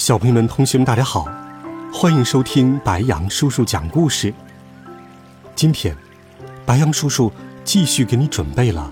小朋友们、同学们，大家好，欢迎收听白杨叔叔讲故事。今天，白杨叔叔继续给你准备了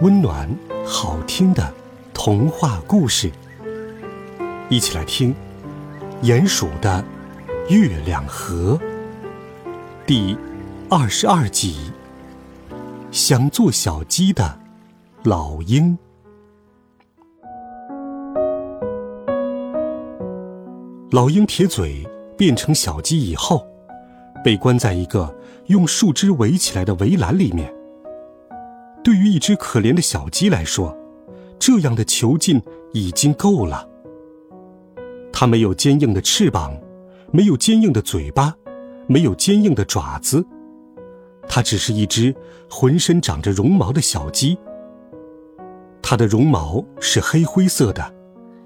温暖好听的童话故事，一起来听《鼹鼠的月亮河》第二十二集：想做小鸡的老鹰。老鹰铁嘴变成小鸡以后，被关在一个用树枝围起来的围栏里面。对于一只可怜的小鸡来说，这样的囚禁已经够了。它没有坚硬的翅膀，没有坚硬的嘴巴，没有坚硬的爪子，它只是一只浑身长着绒毛的小鸡。它的绒毛是黑灰色的，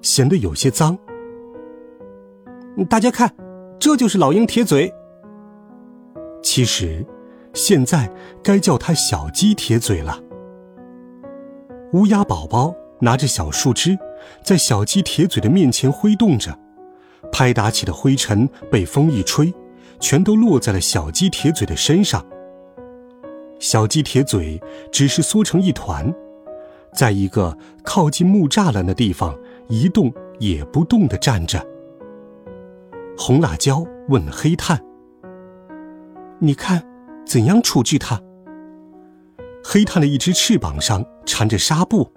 显得有些脏。大家看，这就是老鹰铁嘴。其实，现在该叫它小鸡铁嘴了。乌鸦宝宝拿着小树枝，在小鸡铁嘴的面前挥动着，拍打起的灰尘被风一吹，全都落在了小鸡铁嘴的身上。小鸡铁嘴只是缩成一团，在一个靠近木栅栏的地方一动也不动地站着。红辣椒问黑炭：“你看，怎样处置它？”黑炭的一只翅膀上缠着纱布，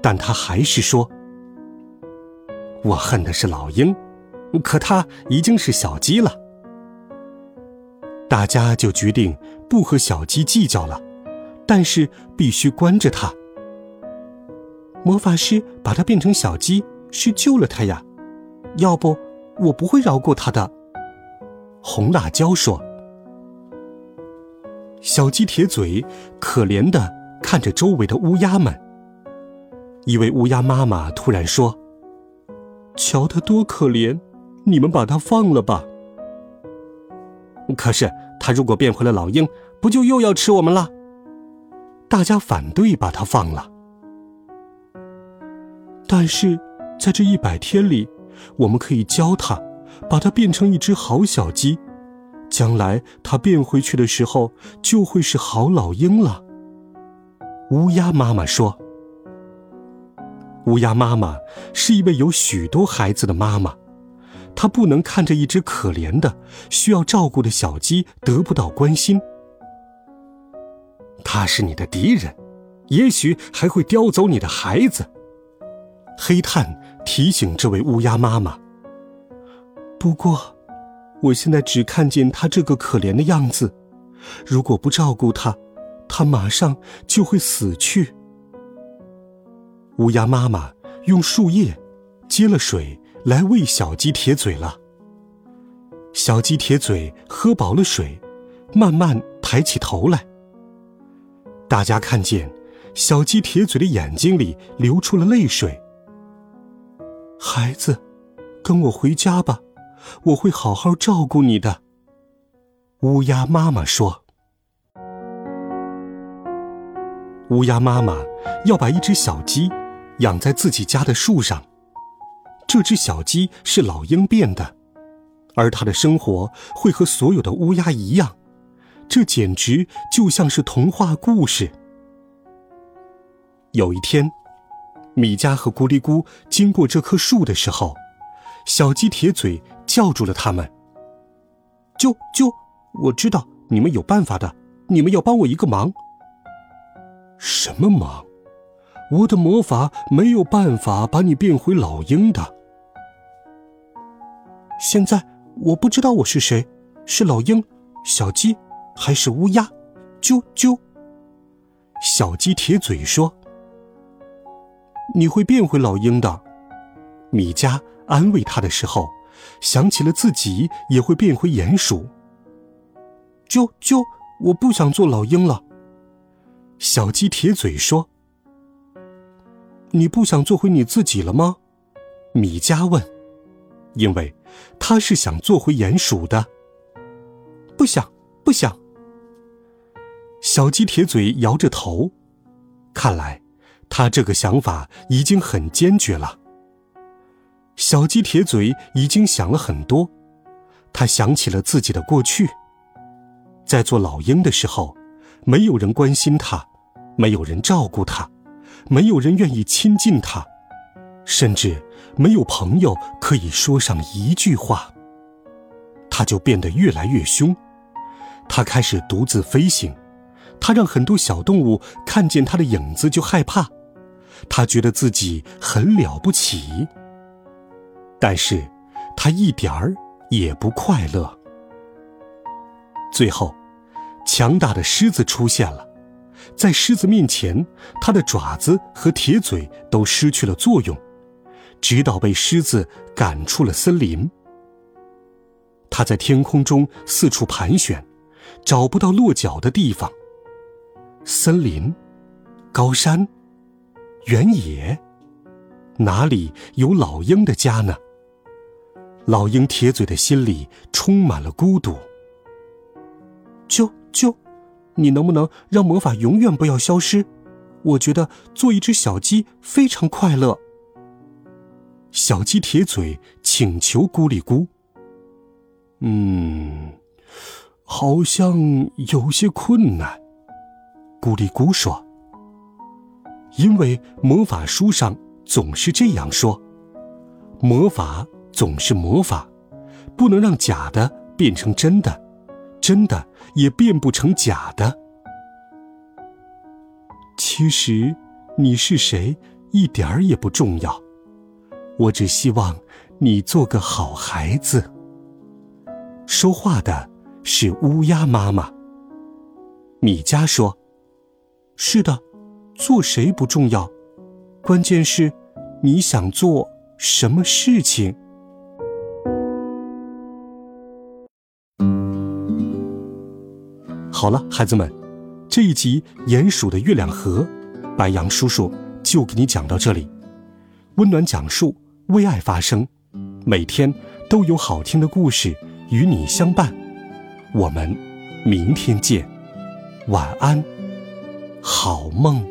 但他还是说：“我恨的是老鹰，可它已经是小鸡了。”大家就决定不和小鸡计较了，但是必须关着它。魔法师把它变成小鸡，是救了它呀，要不？我不会饶过他的，红辣椒说。小鸡铁嘴可怜的看着周围的乌鸦们。一位乌鸦妈妈突然说：“瞧他多可怜，你们把他放了吧。”可是他如果变回了老鹰，不就又要吃我们了？大家反对把他放了。但是在这一百天里。我们可以教它，把它变成一只好小鸡，将来它变回去的时候，就会是好老鹰了。乌鸦妈妈说：“乌鸦妈妈是一位有许多孩子的妈妈，她不能看着一只可怜的、需要照顾的小鸡得不到关心。他是你的敌人，也许还会叼走你的孩子。”黑炭。提醒这位乌鸦妈妈。不过，我现在只看见它这个可怜的样子，如果不照顾它，它马上就会死去。乌鸦妈妈用树叶接了水来喂小鸡铁嘴了。小鸡铁嘴喝饱了水，慢慢抬起头来。大家看见小鸡铁嘴的眼睛里流出了泪水。孩子，跟我回家吧，我会好好照顾你的。乌鸦妈妈说：“乌鸦妈妈要把一只小鸡养在自己家的树上。这只小鸡是老鹰变的，而它的生活会和所有的乌鸦一样，这简直就像是童话故事。”有一天。米迦和咕哩咕经过这棵树的时候，小鸡铁嘴叫住了他们。啾啾，我知道你们有办法的，你们要帮我一个忙。什么忙？我的魔法没有办法把你变回老鹰的。现在我不知道我是谁，是老鹰、小鸡，还是乌鸦？啾啾。小鸡铁嘴说。你会变回老鹰的，米迦安慰他的时候，想起了自己也会变回鼹鼠。啾啾，我不想做老鹰了。小鸡铁嘴说：“你不想做回你自己了吗？”米迦问。因为他是想做回鼹鼠的。不想，不想。小鸡铁嘴摇着头，看来他这个想法已经很坚决了。小鸡铁嘴已经想了很多，他想起了自己的过去。在做老鹰的时候，没有人关心他，没有人照顾他，没有人愿意亲近他，甚至没有朋友可以说上一句话。他就变得越来越凶，他开始独自飞行，他让很多小动物看见他的影子就害怕，他觉得自己很了不起。但是，他一点儿也不快乐。最后。强大的狮子出现了，在狮子面前，它的爪子和铁嘴都失去了作用，直到被狮子赶出了森林。它在天空中四处盘旋，找不到落脚的地方。森林、高山、原野，哪里有老鹰的家呢？老鹰铁嘴的心里充满了孤独。啾啾，你能不能让魔法永远不要消失？我觉得做一只小鸡非常快乐。小鸡铁嘴请求咕里咕。嗯，好像有些困难。咕里咕说：“因为魔法书上总是这样说，魔法总是魔法，不能让假的变成真的。”真的也变不成假的。其实，你是谁一点儿也不重要。我只希望你做个好孩子。说话的是乌鸦妈妈。米迦说：“是的，做谁不重要，关键是你想做什么事情。”好了，孩子们，这一集《鼹鼠的月亮河》，白杨叔叔就给你讲到这里。温暖讲述，为爱发声，每天都有好听的故事与你相伴。我们明天见，晚安，好梦。